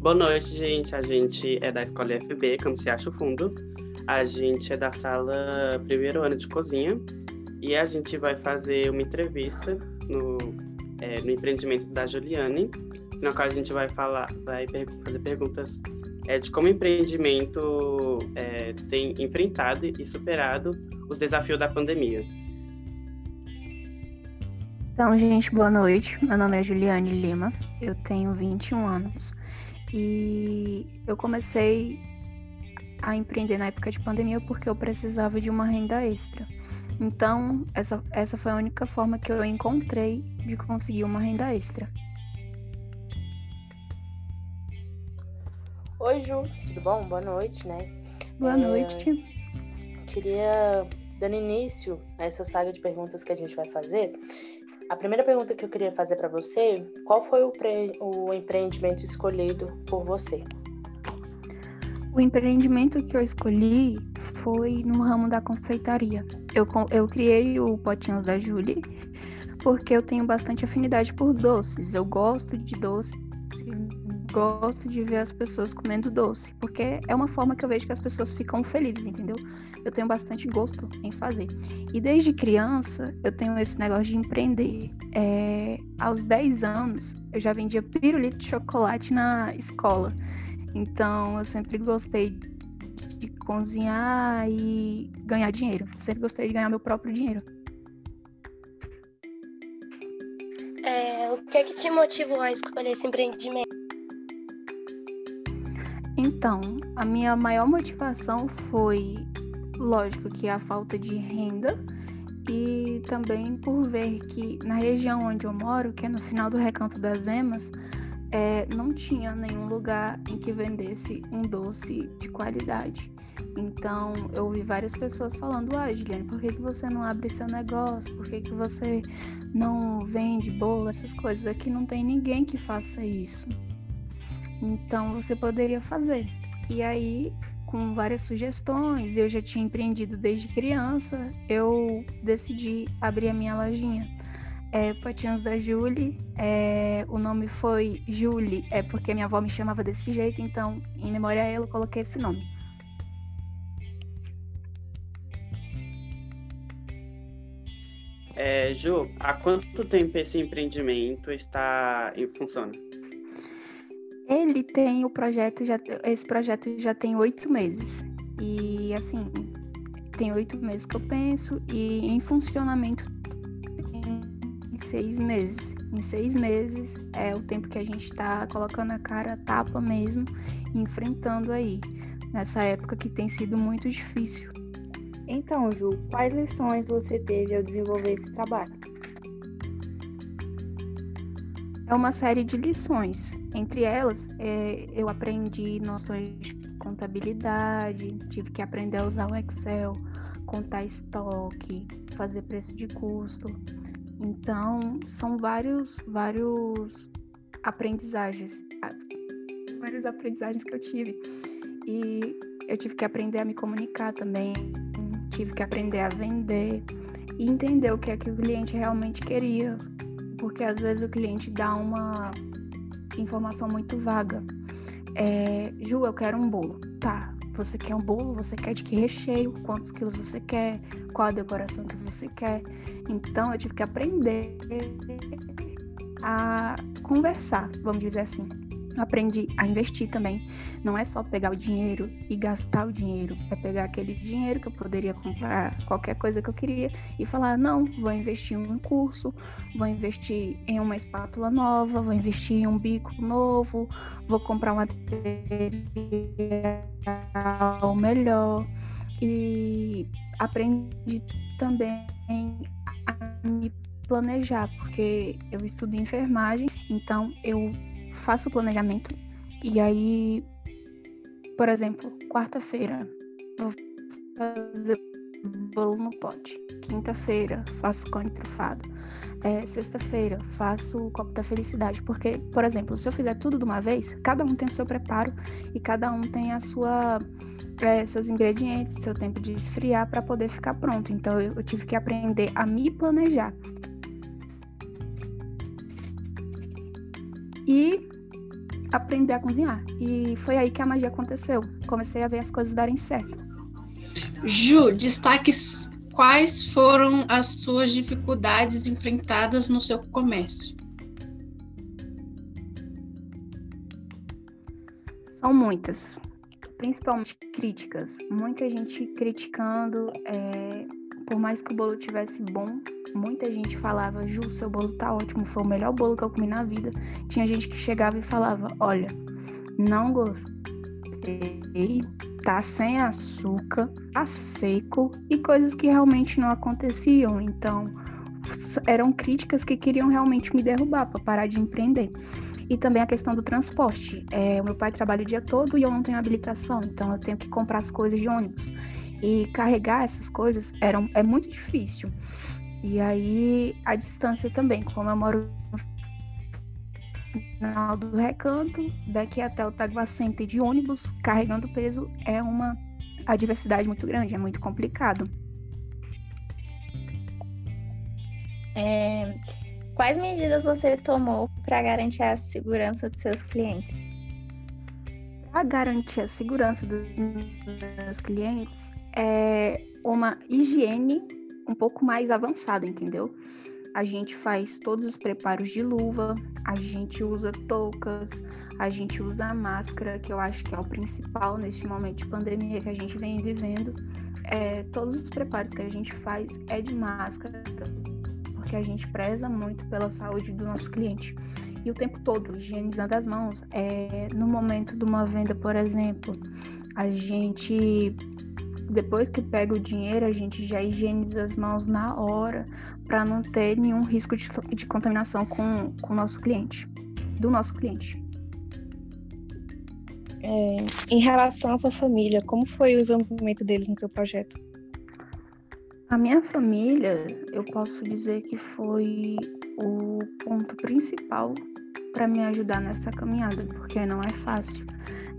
Boa noite, gente. A gente é da Escola FB, Campus Acho Fundo. A gente é da sala primeiro ano de cozinha e a gente vai fazer uma entrevista no, é, no empreendimento da Juliane, na qual a gente vai falar, vai fazer perguntas é, de como o empreendimento é, tem enfrentado e superado os desafios da pandemia. Então, gente, boa noite. Meu nome é Juliane Lima, eu tenho 21 anos e eu comecei a empreender na época de pandemia porque eu precisava de uma renda extra. Então, essa, essa foi a única forma que eu encontrei de conseguir uma renda extra. Oi, Ju, tudo bom? Boa noite, né? Boa é... noite. Queria, dando início a essa saga de perguntas que a gente vai fazer, a primeira pergunta que eu queria fazer para você, qual foi o, o empreendimento escolhido por você? O empreendimento que eu escolhi foi no ramo da confeitaria. Eu, eu criei o Potinhos da Julie porque eu tenho bastante afinidade por doces. Eu gosto de doce, gosto de ver as pessoas comendo doce, porque é uma forma que eu vejo que as pessoas ficam felizes, entendeu? eu tenho bastante gosto em fazer. E desde criança eu tenho esse negócio de empreender. É, aos 10 anos eu já vendia pirulito de chocolate na escola. Então eu sempre gostei de cozinhar e ganhar dinheiro. Sempre gostei de ganhar meu próprio dinheiro. É, o que é que te motivou a escolher esse empreendimento? Então, a minha maior motivação foi Lógico que a falta de renda e também por ver que na região onde eu moro, que é no final do Recanto das Emas, é, não tinha nenhum lugar em que vendesse um doce de qualidade. Então eu ouvi várias pessoas falando, ah, Juliane, por que, que você não abre seu negócio? Por que, que você não vende bolo, essas coisas? Aqui não tem ninguém que faça isso. Então você poderia fazer. E aí com várias sugestões, eu já tinha empreendido desde criança, eu decidi abrir a minha lojinha. É, Patinhos da Julie, é, o nome foi Julie, é porque minha avó me chamava desse jeito, então, em memória a ela, eu coloquei esse nome. É, Ju, há quanto tempo esse empreendimento está em função? Ele tem o projeto, já, esse projeto já tem oito meses. E assim, tem oito meses que eu penso, e em funcionamento tem seis meses. Em seis meses é o tempo que a gente está colocando a cara a tapa mesmo, enfrentando aí, nessa época que tem sido muito difícil. Então, Ju, quais lições você teve ao desenvolver esse trabalho? É uma série de lições. Entre elas, é, eu aprendi noções de contabilidade, tive que aprender a usar o Excel, contar estoque, fazer preço de custo. Então, são vários, vários aprendizagens, várias aprendizagens que eu tive. E eu tive que aprender a me comunicar também, tive que aprender a vender e entender o que é que o cliente realmente queria, porque às vezes o cliente dá uma informação muito vaga. É, Ju, eu quero um bolo. Tá, você quer um bolo? Você quer de que recheio? Quantos quilos você quer? Qual a decoração que você quer? Então eu tive que aprender a conversar, vamos dizer assim aprendi a investir também. Não é só pegar o dinheiro e gastar o dinheiro, é pegar aquele dinheiro que eu poderia comprar qualquer coisa que eu queria e falar: não, vou investir em um curso, vou investir em uma espátula nova, vou investir em um bico novo, vou comprar um material melhor. E aprendi também a me planejar, porque eu estudo enfermagem, então eu faço o planejamento e aí, por exemplo, quarta-feira vou fazer bolo no pote. Quinta-feira faço cone trufado. É, Sexta-feira faço o copo da felicidade. Porque, por exemplo, se eu fizer tudo de uma vez, cada um tem o seu preparo e cada um tem a sua é, seus ingredientes, seu tempo de esfriar para poder ficar pronto. Então eu, eu tive que aprender a me planejar. E aprender a cozinhar. E foi aí que a magia aconteceu. Comecei a ver as coisas darem certo. Ju, destaque quais foram as suas dificuldades enfrentadas no seu comércio. São muitas, principalmente críticas. Muita gente criticando, é, por mais que o bolo tivesse bom, muita gente falava: Ju, seu bolo tá ótimo, foi o melhor bolo que eu comi na vida. Tinha gente que chegava e falava: Olha, não gostei, tá sem açúcar, tá seco e coisas que realmente não aconteciam. Então, eram críticas que queriam realmente me derrubar para parar de empreender. E também a questão do transporte. É, o meu pai trabalha o dia todo e eu não tenho habilitação, então eu tenho que comprar as coisas de ônibus. E carregar essas coisas era, é muito difícil. E aí a distância também, como eu moro no final do recanto, daqui até o Taguacente de ônibus, carregando peso, é uma adversidade muito grande, é muito complicado. É, Quais medidas você tomou para garantir a segurança dos seus clientes? Para garantir a segurança dos meus clientes, é uma higiene um pouco mais avançada, entendeu? A gente faz todos os preparos de luva, a gente usa toucas, a gente usa a máscara, que eu acho que é o principal neste momento de pandemia que a gente vem vivendo. É, todos os preparos que a gente faz é de máscara, porque a gente preza muito pela saúde do nosso cliente. E o tempo todo higienizando as mãos. É, no momento de uma venda, por exemplo, a gente depois que pega o dinheiro, a gente já higieniza as mãos na hora para não ter nenhum risco de, de contaminação com, com o nosso cliente, do nosso cliente. É, em relação à sua família, como foi o envolvimento deles no seu projeto? A minha família, eu posso dizer que foi o ponto principal para me ajudar nessa caminhada, porque não é fácil.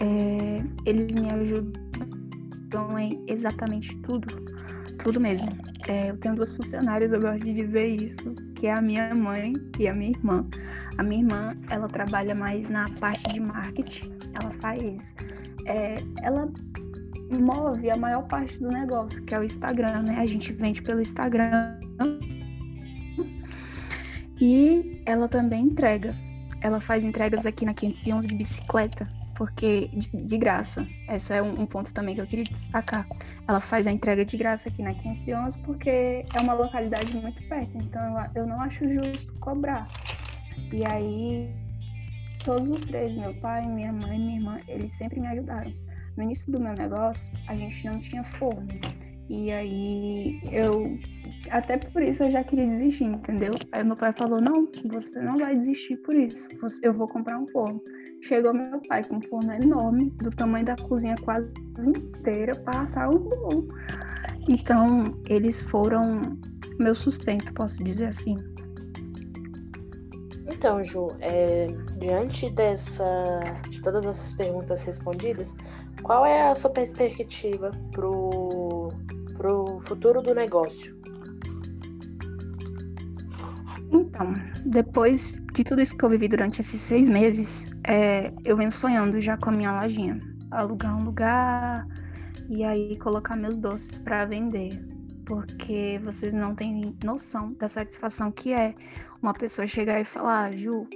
É, eles me ajudam em exatamente tudo, tudo mesmo. É, eu tenho duas funcionárias, eu gosto de dizer isso, que é a minha mãe e a minha irmã. A minha irmã, ela trabalha mais na parte de marketing, ela faz, é, ela move a maior parte do negócio, que é o Instagram, né? A gente vende pelo Instagram. E ela também entrega. Ela faz entregas aqui na 511 de bicicleta, porque de, de graça. Esse é um, um, ponto também que eu queria destacar. Ela faz a entrega de graça aqui na 511 porque é uma localidade muito perto. Então eu, eu não acho justo cobrar. E aí todos os três, meu pai, minha mãe minha irmã, eles sempre me ajudaram. No início do meu negócio, a gente não tinha forno. E aí eu. Até por isso eu já queria desistir, entendeu? Aí meu pai falou: não, você não vai desistir por isso. Eu vou comprar um forno. Chegou meu pai com um forno enorme, do tamanho da cozinha quase inteira, para assar o bolo. Então, eles foram meu sustento, posso dizer assim. Então, Ju, é, diante dessa, de todas essas perguntas respondidas, qual é a sua perspectiva pro, pro futuro do negócio? Então, depois de tudo isso que eu vivi durante esses seis meses, é, eu venho sonhando já com a minha lojinha. Alugar um lugar e aí colocar meus doces para vender. Porque vocês não têm noção da satisfação que é uma pessoa chegar e falar, ah, Ju,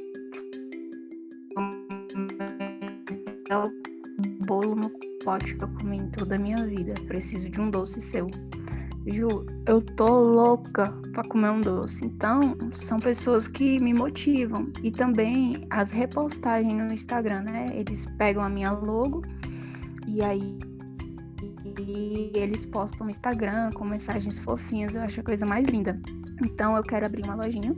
bolo no pote que eu comi em toda a minha vida. Preciso de um doce seu. Ju, eu tô louca pra comer um doce. Então, são pessoas que me motivam. E também as repostagens no Instagram, né? Eles pegam a minha logo e aí e eles postam no Instagram com mensagens fofinhas. Eu acho a coisa mais linda. Então, eu quero abrir uma lojinha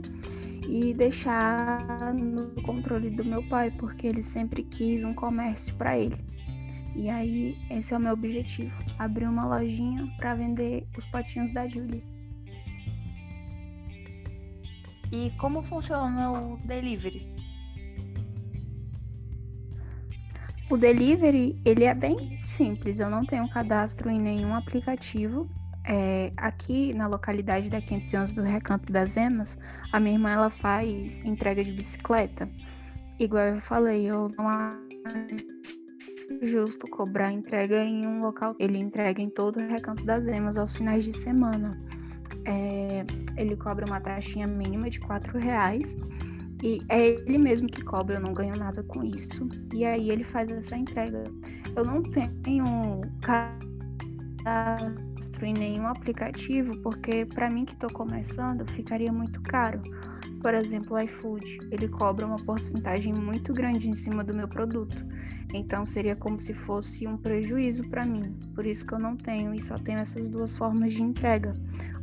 e deixar no controle do meu pai, porque ele sempre quis um comércio para ele. E aí, esse é o meu objetivo: abrir uma lojinha para vender os potinhos da Julie. E como funciona o delivery? O delivery, ele é bem simples. Eu não tenho cadastro em nenhum aplicativo. É, aqui na localidade da 511 do Recanto das Emas, a minha irmã ela faz entrega de bicicleta. igual eu falei, eu não acho justo cobrar entrega em um local. Ele entrega em todo o recanto das emas aos finais de semana. É, ele cobra uma taxinha mínima de quatro reais e é ele mesmo que cobra, eu não ganho nada com isso. E aí ele faz essa entrega. Eu não tenho cadastro em nenhum aplicativo, porque para mim que estou começando, ficaria muito caro. Por exemplo, o iFood, ele cobra uma porcentagem muito grande em cima do meu produto. Então seria como se fosse um prejuízo para mim. Por isso que eu não tenho e só tenho essas duas formas de entrega.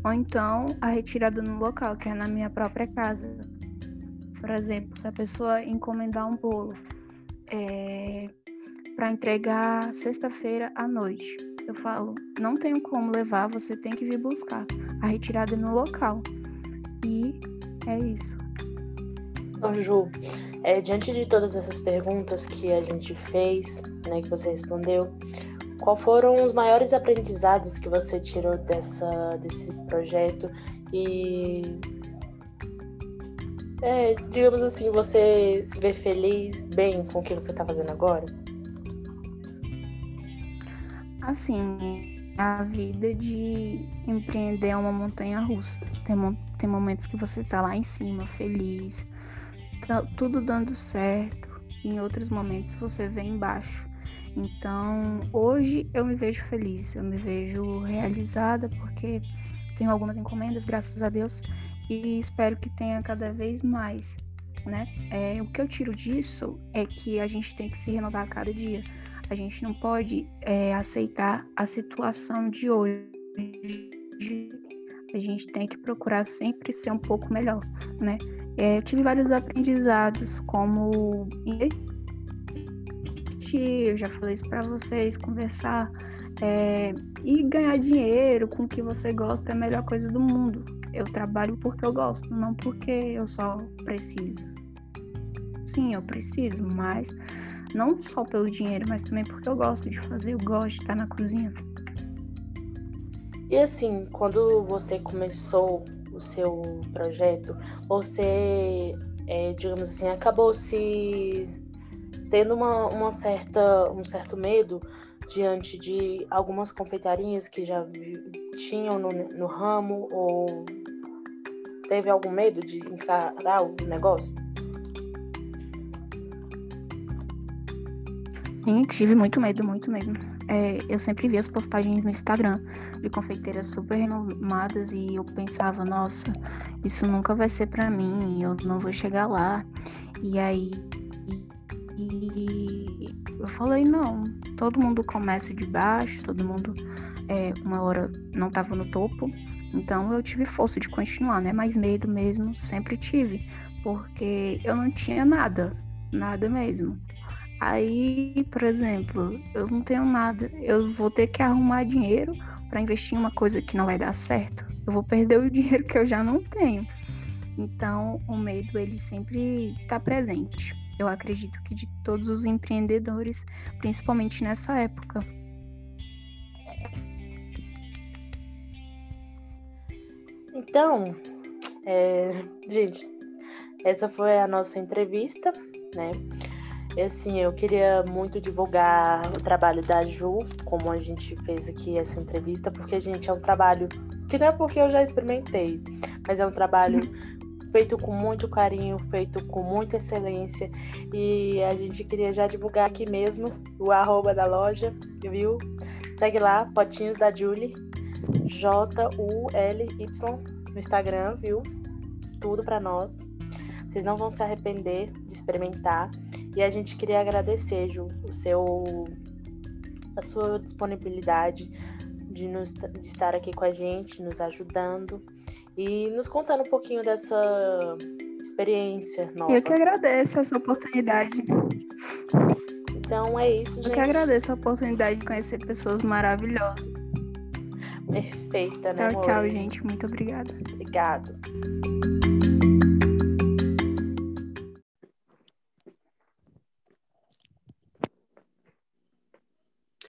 Ou então a retirada no local, que é na minha própria casa. Por exemplo, se a pessoa encomendar um bolo é, para entregar sexta-feira à noite, eu falo, não tenho como levar, você tem que vir buscar. A retirada é no local. E é isso. Ô, Ju, é, diante de todas essas perguntas que a gente fez, né, que você respondeu, qual foram os maiores aprendizados que você tirou dessa, desse projeto e é, digamos assim, você se vê feliz, bem com o que você está fazendo agora? Assim, a vida de empreender uma montanha russa. Tem, tem momentos que você está lá em cima, feliz, tá tudo dando certo, e em outros momentos você vem embaixo. Então, hoje eu me vejo feliz, eu me vejo realizada porque tenho algumas encomendas, graças a Deus, e espero que tenha cada vez mais, né? É, o que eu tiro disso é que a gente tem que se renovar a cada dia. A gente não pode é, aceitar a situação de hoje. A gente tem que procurar sempre ser um pouco melhor, né? É, eu tive vários aprendizados, como eu já falei isso para vocês, conversar é, e ganhar dinheiro com o que você gosta é a melhor coisa do mundo. Eu trabalho porque eu gosto, não porque eu só preciso. Sim, eu preciso, mas não só pelo dinheiro, mas também porque eu gosto de fazer, eu gosto de estar na cozinha. E assim, quando você começou o seu projeto, você, é, digamos assim, acabou se tendo uma, uma certa, um certo medo diante de algumas confeitarias que já tinham no, no ramo ou teve algum medo de encarar o negócio? Sim, tive muito medo, muito mesmo. É, eu sempre vi as postagens no Instagram de confeiteiras super renomadas e eu pensava, nossa, isso nunca vai ser para mim, eu não vou chegar lá. E aí e eu falei, não, todo mundo começa de baixo, todo mundo é, uma hora não estava no topo, então eu tive força de continuar, né? Mas medo mesmo sempre tive, porque eu não tinha nada, nada mesmo. Aí, por exemplo, eu não tenho nada, eu vou ter que arrumar dinheiro para investir em uma coisa que não vai dar certo. Eu vou perder o dinheiro que eu já não tenho. Então, o medo ele sempre está presente eu acredito que de todos os empreendedores, principalmente nessa época. Então, é, gente, essa foi a nossa entrevista, né? E assim, eu queria muito divulgar o trabalho da Ju, como a gente fez aqui essa entrevista, porque, gente, é um trabalho que não é porque eu já experimentei, mas é um trabalho feito com muito carinho, feito com muita excelência. E a gente queria já divulgar aqui mesmo o arroba da loja, viu? Segue lá, Potinhos da Julie, J-U-L-Y no Instagram, viu? Tudo para nós. Vocês não vão se arrepender de experimentar. E a gente queria agradecer, Ju, o seu, a sua disponibilidade de, nos, de estar aqui com a gente, nos ajudando e nos contando um pouquinho dessa experiência nova. Eu que agradeço essa oportunidade. Então é isso, gente. Eu que agradeço a oportunidade de conhecer pessoas maravilhosas. Perfeita, né? Tchau, amor? tchau, gente. Muito obrigada. Obrigado.